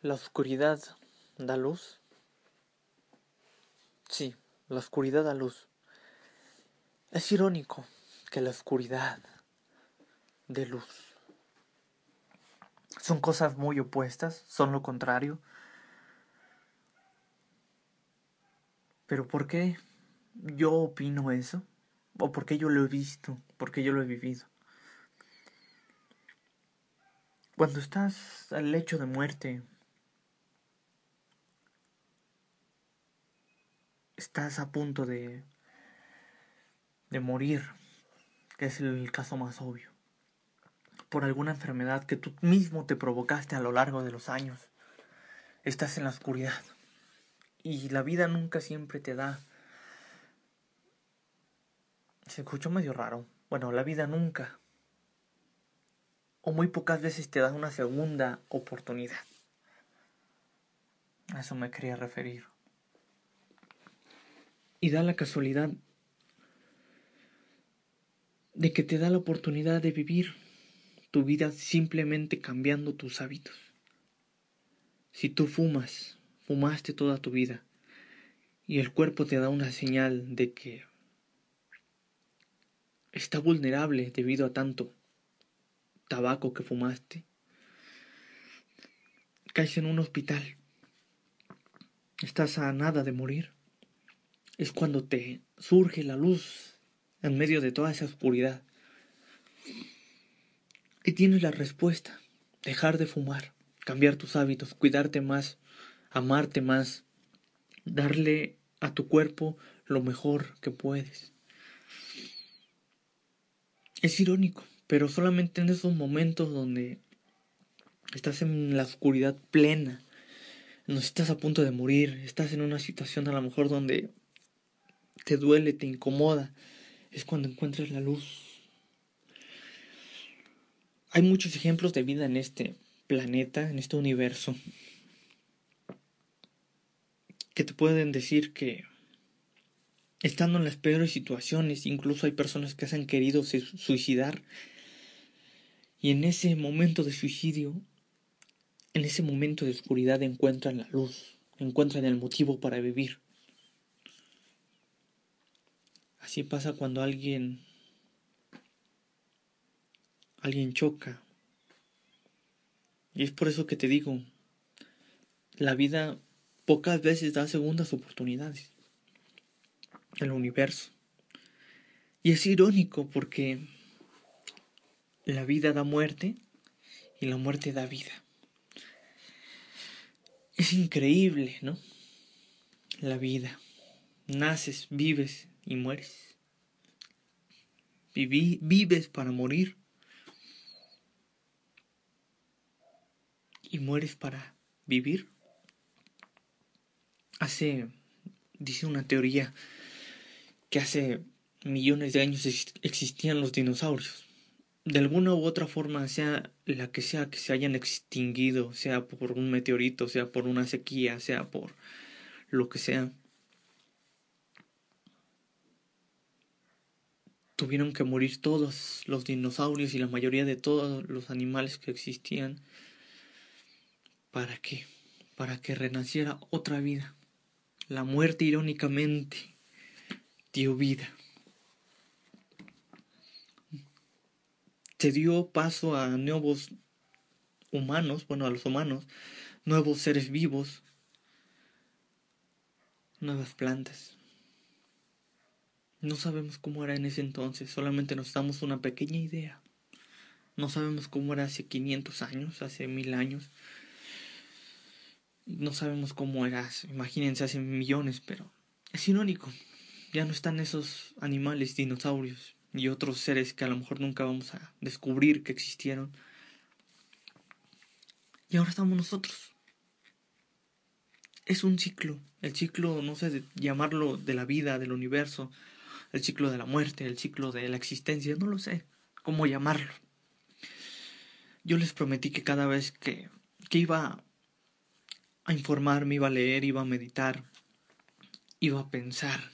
¿La oscuridad da luz? Sí, la oscuridad da luz. Es irónico que la oscuridad dé luz. Son cosas muy opuestas, son lo contrario. Pero ¿por qué yo opino eso? ¿O por qué yo lo he visto? ¿Por qué yo lo he vivido? Cuando estás al lecho de muerte, estás a punto de, de morir, que es el caso más obvio, por alguna enfermedad que tú mismo te provocaste a lo largo de los años. Estás en la oscuridad y la vida nunca siempre te da... Se escuchó medio raro. Bueno, la vida nunca o muy pocas veces te da una segunda oportunidad. A eso me quería referir y da la casualidad de que te da la oportunidad de vivir tu vida simplemente cambiando tus hábitos. Si tú fumas, fumaste toda tu vida y el cuerpo te da una señal de que está vulnerable debido a tanto tabaco que fumaste, caes en un hospital, estás a nada de morir es cuando te surge la luz en medio de toda esa oscuridad. Y tienes la respuesta, dejar de fumar, cambiar tus hábitos, cuidarte más, amarte más, darle a tu cuerpo lo mejor que puedes. Es irónico, pero solamente en esos momentos donde estás en la oscuridad plena, donde estás a punto de morir, estás en una situación a lo mejor donde te duele, te incomoda, es cuando encuentras la luz. Hay muchos ejemplos de vida en este planeta, en este universo, que te pueden decir que estando en las peores situaciones, incluso hay personas que se han querido suicidar, y en ese momento de suicidio, en ese momento de oscuridad encuentran la luz, encuentran el motivo para vivir. Así pasa cuando alguien alguien choca. Y es por eso que te digo, la vida pocas veces da segundas oportunidades. El universo. Y es irónico porque la vida da muerte y la muerte da vida. Es increíble, ¿no? La vida. Naces, vives y mueres. vives para morir y mueres para vivir. Hace, dice una teoría, que hace millones de años existían los dinosaurios. De alguna u otra forma, sea la que sea que se hayan extinguido, sea por un meteorito, sea por una sequía, sea por lo que sea, tuvieron que morir todos los dinosaurios y la mayoría de todos los animales que existían. ¿Para qué? Para que renaciera otra vida. La muerte irónicamente dio vida. Se dio paso a nuevos humanos, bueno, a los humanos, nuevos seres vivos, nuevas plantas. No sabemos cómo era en ese entonces, solamente nos damos una pequeña idea. No sabemos cómo era hace 500 años, hace mil años. No sabemos cómo era, imagínense, hace millones, pero es irónico. Ya no están esos animales, dinosaurios y otros seres que a lo mejor nunca vamos a descubrir que existieron. Y ahora estamos nosotros. Es un ciclo, el ciclo, no sé, de llamarlo de la vida, del universo, el ciclo de la muerte, el ciclo de la existencia, no lo sé cómo llamarlo. Yo les prometí que cada vez que, que iba a informarme, iba a leer, iba a meditar, iba a pensar,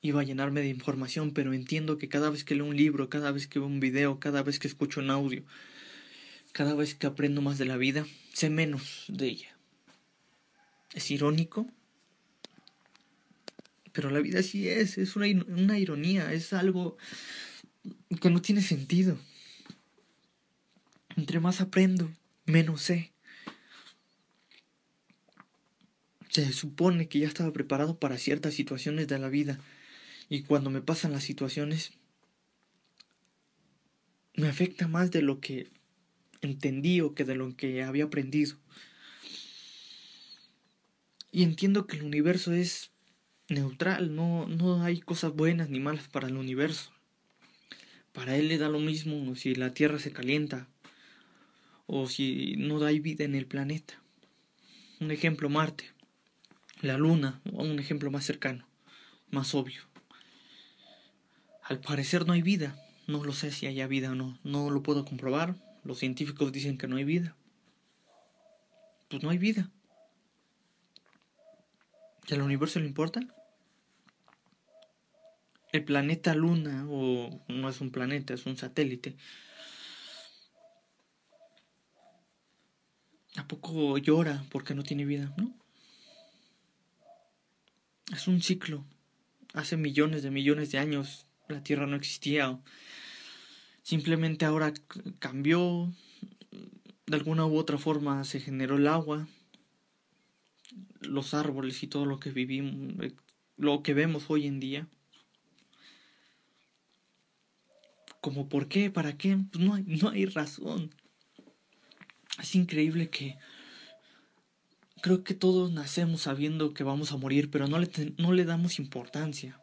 iba a llenarme de información, pero entiendo que cada vez que leo un libro, cada vez que veo un video, cada vez que escucho un audio, cada vez que aprendo más de la vida, sé menos de ella. Es irónico. Pero la vida sí es, es una, una ironía, es algo que no tiene sentido. Entre más aprendo, menos sé. Se supone que ya estaba preparado para ciertas situaciones de la vida y cuando me pasan las situaciones me afecta más de lo que entendí o que de lo que había aprendido. Y entiendo que el universo es neutral, no, no hay cosas buenas ni malas para el universo. Para él le da lo mismo si la Tierra se calienta o si no hay vida en el planeta. Un ejemplo Marte, la Luna, un ejemplo más cercano, más obvio. Al parecer no hay vida, no lo sé si haya vida o no, no lo puedo comprobar. Los científicos dicen que no hay vida. Pues no hay vida. ¿Y al universo le importa? El planeta Luna, o no es un planeta, es un satélite. ¿A poco llora porque no tiene vida? ¿No? Es un ciclo. Hace millones de millones de años la Tierra no existía. Simplemente ahora cambió, de alguna u otra forma se generó el agua, los árboles y todo lo que vivimos, lo que vemos hoy en día. Como por qué, para qué, pues no hay, no hay razón. Es increíble que creo que todos nacemos sabiendo que vamos a morir, pero no le, no le damos importancia.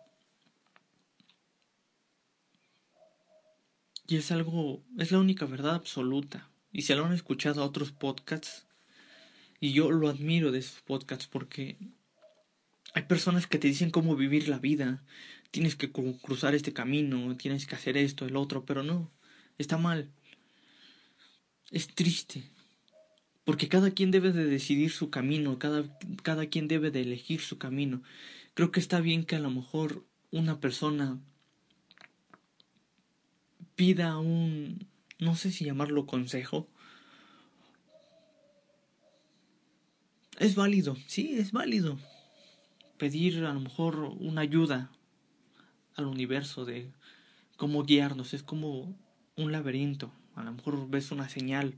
Y es algo, es la única verdad absoluta. Y se lo han escuchado a otros podcasts. Y yo lo admiro de esos podcasts porque hay personas que te dicen cómo vivir la vida. Tienes que cruzar este camino, tienes que hacer esto, el otro, pero no, está mal. Es triste. Porque cada quien debe de decidir su camino, cada, cada quien debe de elegir su camino. Creo que está bien que a lo mejor una persona pida un, no sé si llamarlo consejo. Es válido, sí, es válido. Pedir a lo mejor una ayuda al universo de cómo guiarnos, es como un laberinto. A lo mejor ves una señal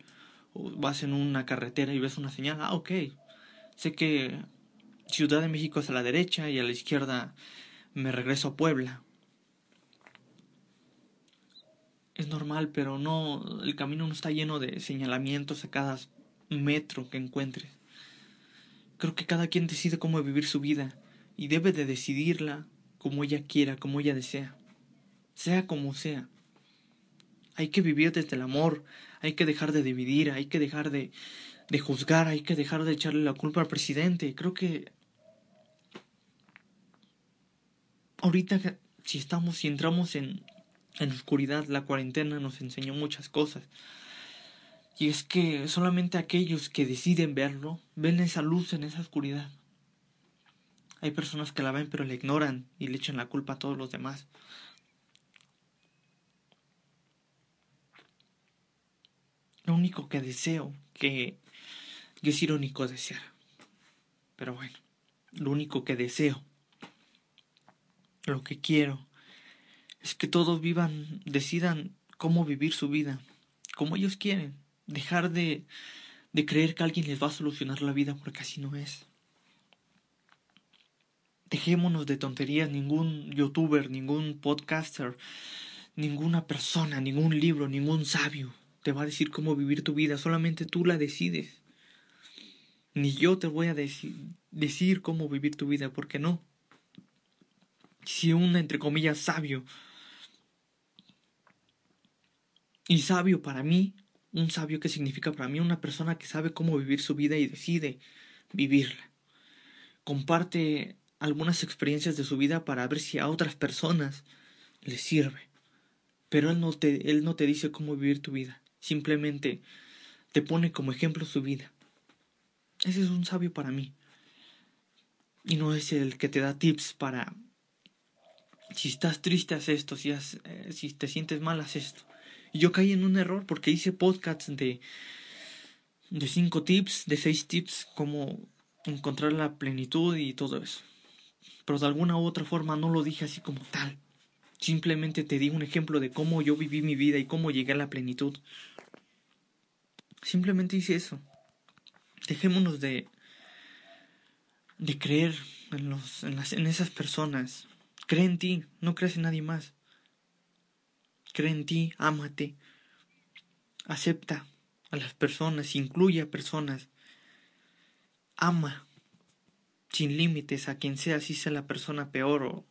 o vas en una carretera y ves una señal, ah, ok. Sé que Ciudad de México es a la derecha y a la izquierda me regreso a Puebla. es normal, pero no, el camino no está lleno de señalamientos a cada metro que encuentres. Creo que cada quien decide cómo vivir su vida y debe de decidirla como ella quiera, como ella desea, sea como sea. Hay que vivir desde el amor, hay que dejar de dividir, hay que dejar de, de juzgar, hay que dejar de echarle la culpa al presidente. Creo que ahorita si estamos, si entramos en en oscuridad la cuarentena nos enseñó muchas cosas. Y es que solamente aquellos que deciden verlo ven esa luz en esa oscuridad. Hay personas que la ven pero la ignoran y le echan la culpa a todos los demás. Lo único que deseo, que, es irónico desear. Pero bueno, lo único que deseo, lo que quiero, es que todos vivan, decidan cómo vivir su vida, como ellos quieren. Dejar de, de creer que alguien les va a solucionar la vida porque así no es. Dejémonos de tonterías, ningún youtuber, ningún podcaster, ninguna persona, ningún libro, ningún sabio te va a decir cómo vivir tu vida, solamente tú la decides. Ni yo te voy a decir, cómo vivir tu vida, porque no. Si un, entre comillas, sabio Y sabio para mí, un sabio que significa para mí una persona que sabe cómo vivir su vida y decide vivirla. Comparte algunas experiencias de su vida para ver si a otras personas les sirve. Pero él no te, él no te dice cómo vivir tu vida, simplemente te pone como ejemplo su vida. Ese es un sabio para mí. Y no es el que te da tips para si estás triste haz esto, si, eh, si te sientes mal haz esto. Y yo caí en un error porque hice podcasts de, de cinco tips, de seis tips, como encontrar la plenitud y todo eso. Pero de alguna u otra forma no lo dije así como tal. Simplemente te di un ejemplo de cómo yo viví mi vida y cómo llegué a la plenitud. Simplemente hice eso. Dejémonos de de creer en en, esas personas. Cree en ti, no crees en nadie más. Cree en ti, ámate. Acepta a las personas, incluye a personas. Ama sin límites a quien sea, si sea la persona peor o,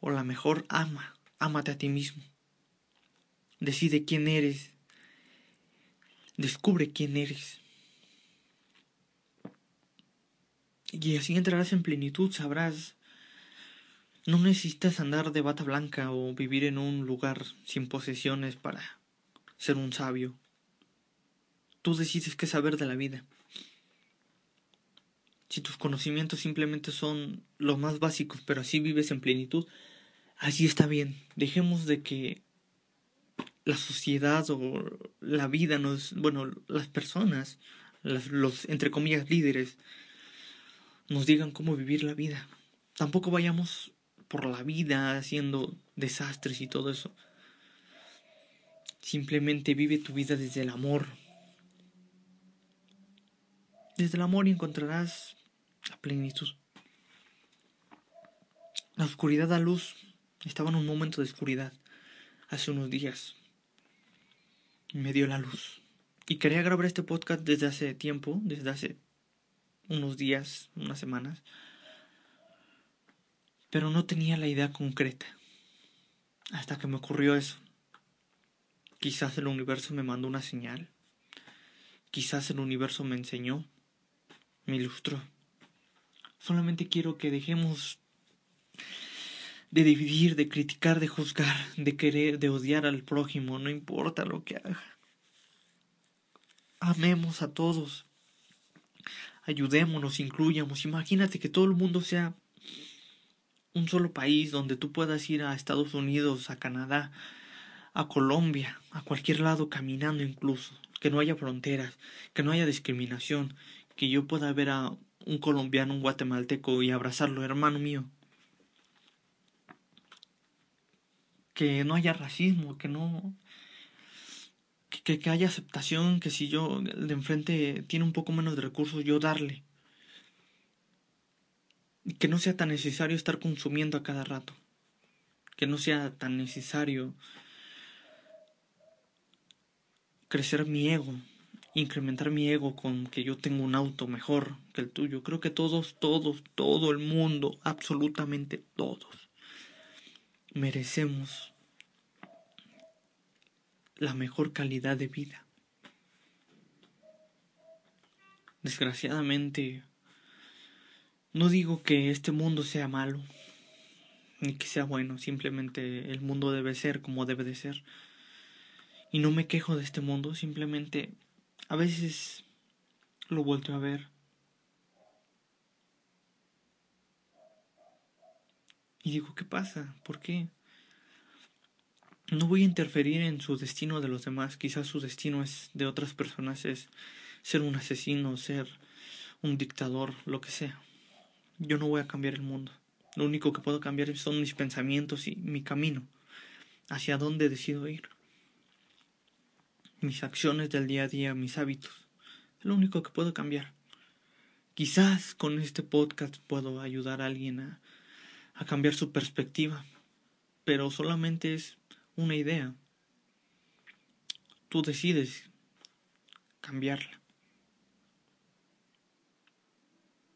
o la mejor, ama, ámate a ti mismo. Decide quién eres. Descubre quién eres. Y así entrarás en plenitud, sabrás. No necesitas andar de bata blanca o vivir en un lugar sin posesiones para ser un sabio. Tú decides qué saber de la vida. Si tus conocimientos simplemente son los más básicos, pero así vives en plenitud, así está bien. Dejemos de que la sociedad o la vida nos, bueno, las personas, los entre comillas líderes, nos digan cómo vivir la vida. Tampoco vayamos por la vida haciendo desastres y todo eso. Simplemente vive tu vida desde el amor. Desde el amor encontrarás la plenitud. La oscuridad da luz. Estaba en un momento de oscuridad hace unos días. Me dio la luz. Y quería grabar este podcast desde hace tiempo, desde hace unos días, unas semanas, pero no tenía la idea concreta. Hasta que me ocurrió eso. Quizás el universo me mandó una señal. Quizás el universo me enseñó, me ilustró. Solamente quiero que dejemos de dividir, de criticar, de juzgar, de querer, de odiar al prójimo, no importa lo que haga. Amemos a todos ayudémonos, incluyamos. Imagínate que todo el mundo sea un solo país donde tú puedas ir a Estados Unidos, a Canadá, a Colombia, a cualquier lado caminando incluso, que no haya fronteras, que no haya discriminación, que yo pueda ver a un colombiano, un guatemalteco y abrazarlo, hermano mío. Que no haya racismo, que no que, que haya aceptación, que si yo de enfrente tiene un poco menos de recursos, yo darle. Que no sea tan necesario estar consumiendo a cada rato. Que no sea tan necesario crecer mi ego, incrementar mi ego con que yo tengo un auto mejor que el tuyo. Creo que todos, todos, todo el mundo, absolutamente todos, merecemos la mejor calidad de vida. Desgraciadamente, no digo que este mundo sea malo, ni que sea bueno, simplemente el mundo debe ser como debe de ser. Y no me quejo de este mundo, simplemente a veces lo vuelto a ver. Y digo, ¿qué pasa? ¿Por qué? no voy a interferir en su destino de los demás. Quizás su destino es de otras personas es ser un asesino, ser un dictador, lo que sea. Yo no voy a cambiar el mundo. Lo único que puedo cambiar son mis pensamientos y mi camino, hacia dónde decido ir. Mis acciones del día a día, mis hábitos. Es lo único que puedo cambiar. Quizás con este podcast puedo ayudar a alguien a, a cambiar su perspectiva, pero solamente es una idea. Tú decides cambiarla.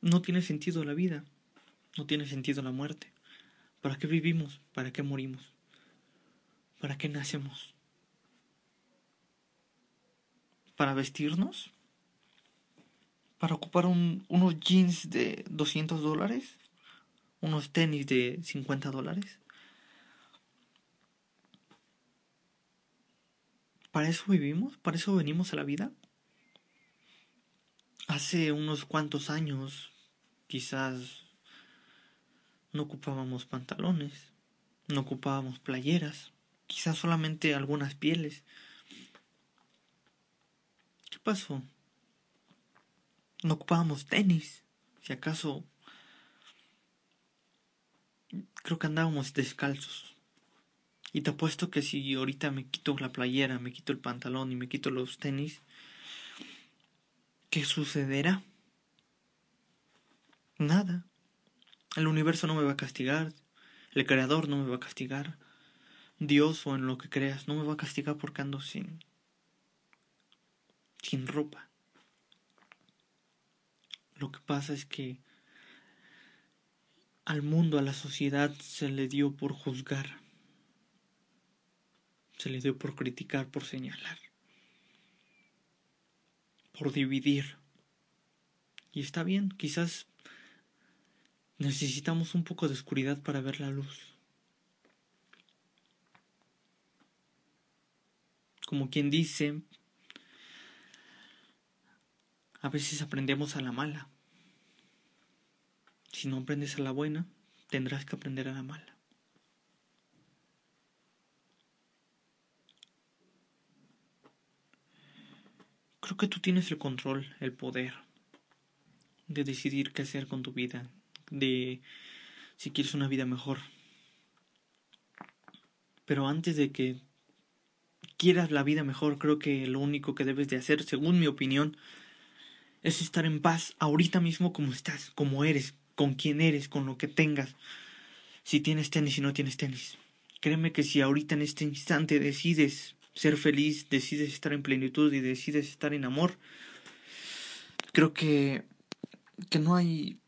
No tiene sentido la vida, no tiene sentido la muerte. ¿Para qué vivimos? ¿Para qué morimos? ¿Para qué nacemos? ¿Para vestirnos? ¿Para ocupar unos jeans de 200 dólares? ¿Unos tenis de 50 dólares? ¿Para eso vivimos? ¿Para eso venimos a la vida? Hace unos cuantos años quizás no ocupábamos pantalones, no ocupábamos playeras, quizás solamente algunas pieles. No ocupábamos tenis, Si acaso creo que andábamos descalzos. Y te apuesto que si ahorita me quito la playera, me quito el pantalón y me quito los tenis, ¿qué sucederá? Nada. El universo no me va a castigar, el creador no me va a castigar, Dios o en lo que creas no me va a castigar porque ando sin sin ropa. Lo que pasa es que al mundo, a la sociedad se le dio por juzgar, se le dio por criticar, por señalar, por dividir. Y está bien, quizás necesitamos un poco de oscuridad para ver la luz. Como quien dice, a veces aprendemos a la mala. Si no aprendes a la buena, tendrás que aprender a la mala. Creo que tú tienes el control, el poder de decidir qué hacer con tu vida, de si quieres una vida mejor. Pero antes de que quieras la vida mejor, creo que lo único que debes de hacer, según mi opinión, es estar en paz ahorita mismo como estás, como eres, con quien eres, con lo que tengas. Si tienes tenis y no tienes tenis. Créeme que si ahorita en este instante decides ser feliz, decides estar en plenitud y decides estar en amor, creo que, que no hay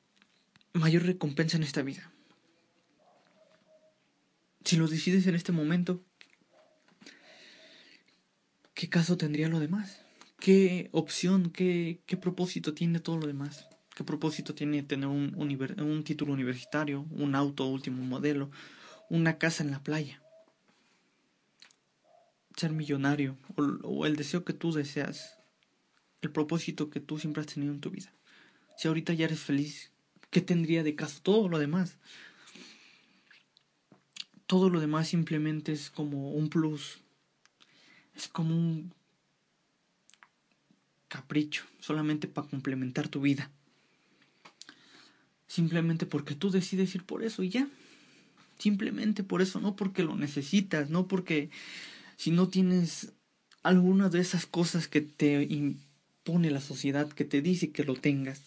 mayor recompensa en esta vida. Si lo decides en este momento, ¿qué caso tendría lo demás? ¿Qué opción, qué, qué propósito tiene todo lo demás? ¿Qué propósito tiene tener un, un título universitario, un auto último modelo, una casa en la playa? Ser millonario o, o el deseo que tú deseas, el propósito que tú siempre has tenido en tu vida. Si ahorita ya eres feliz, ¿qué tendría de caso todo lo demás? Todo lo demás simplemente es como un plus, es como un capricho, solamente para complementar tu vida. Simplemente porque tú decides ir por eso y ya. Simplemente por eso, no porque lo necesitas, no porque si no tienes alguna de esas cosas que te impone la sociedad, que te dice que lo tengas.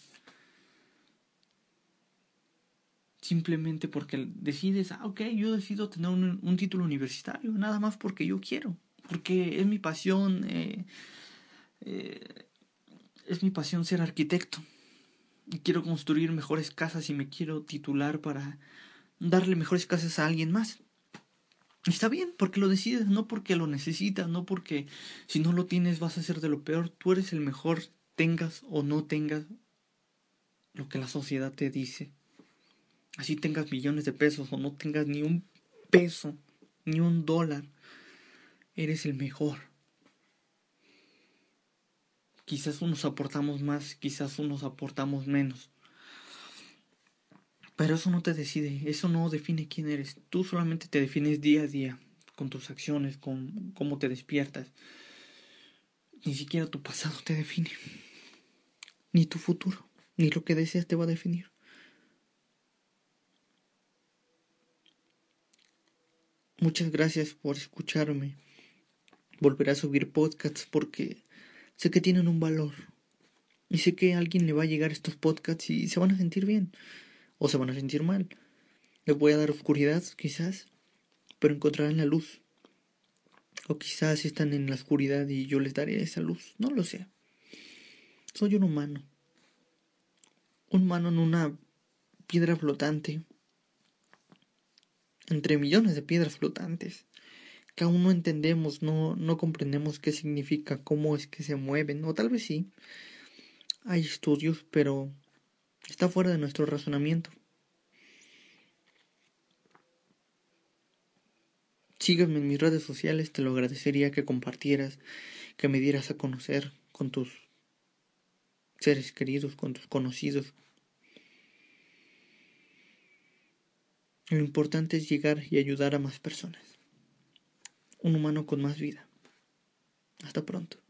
Simplemente porque decides, ah, ok, yo decido tener un, título universitario, nada más porque yo quiero, porque es mi pasión, eh, eh, es mi pasión ser arquitecto. Y quiero construir mejores casas y me quiero titular para darle mejores casas a alguien más. Está bien, porque lo decides, no porque lo necesitas, no porque si no lo tienes vas a hacer de lo peor. Tú eres el mejor, tengas o no tengas lo que la sociedad te dice. Así tengas millones de pesos o no tengas ni un peso, ni un dólar, eres el mejor. Quizás unos aportamos más, quizás unos aportamos menos. Pero eso no te decide, eso no define quién eres. Tú solamente te defines día a día, con tus acciones, con cómo te despiertas. Ni siquiera tu pasado te define. Ni tu futuro, ni lo que deseas te va a definir. Muchas gracias por escucharme. Volveré a subir podcasts porque sé que tienen un valor. Y sé que a alguien le va a llegar estos podcasts y se van a sentir bien. O se van a sentir mal. Les voy a dar oscuridad, quizás. Pero encontrarán la luz. O quizás están en la oscuridad y yo les daré esa luz. No lo sé. Soy un humano. Un humano en una piedra flotante. Entre millones de piedras flotantes que aún no entendemos, no, no comprendemos qué significa, cómo es que se mueven, o tal vez sí. Hay estudios, pero está fuera de nuestro razonamiento. Sígueme en mis redes sociales, te lo agradecería que compartieras, que me dieras a conocer con tus seres queridos, con tus conocidos. Lo importante es llegar y ayudar a más personas un humano con más vida. Hasta pronto.